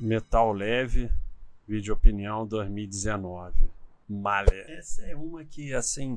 Metal leve, vídeo opinião 2019. Malha. Essa é uma que assim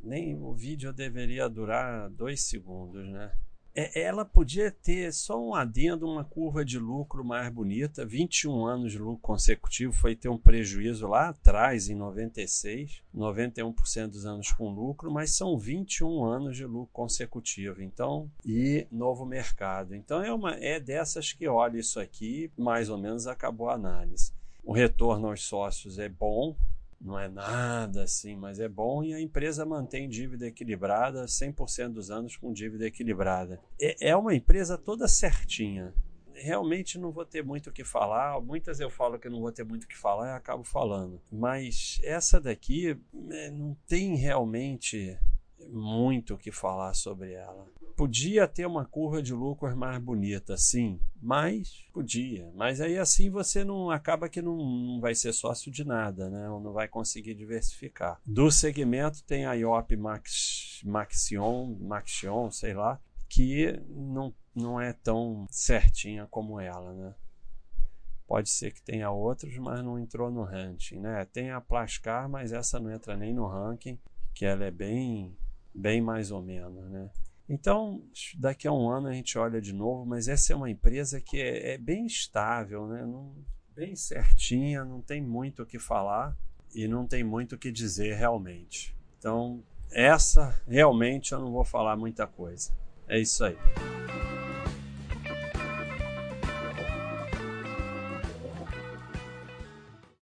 nem o vídeo deveria durar dois segundos, né? É, ela podia ter só um adendo, uma curva de lucro mais bonita. 21 anos de lucro consecutivo foi ter um prejuízo lá atrás, em 96, 91% dos anos com lucro, mas são 21 anos de lucro consecutivo. Então, e novo mercado. Então é uma é dessas que olha isso aqui, mais ou menos acabou a análise. O retorno aos sócios é bom, não é nada assim, mas é bom e a empresa mantém dívida equilibrada 100% dos anos com dívida equilibrada. É, é uma empresa toda certinha. Realmente não vou ter muito o que falar. Muitas eu falo que não vou ter muito o que falar e acabo falando. Mas essa daqui é, não tem realmente muito o que falar sobre ela. Podia ter uma curva de lucros mais bonita, sim, mas podia. Mas aí assim você não acaba que não, não vai ser sócio de nada, né? Ou não vai conseguir diversificar. Do segmento tem a IOP Max, Maxion, Maxion, sei lá, que não, não é tão certinha como ela, né? Pode ser que tenha outros, mas não entrou no ranking, né? Tem a Plascar, mas essa não entra nem no ranking, que ela é bem bem mais ou menos, né? Então, daqui a um ano a gente olha de novo, mas essa é uma empresa que é, é bem estável, né? Não, bem certinha, não tem muito o que falar e não tem muito o que dizer realmente. Então, essa realmente eu não vou falar muita coisa. É isso aí.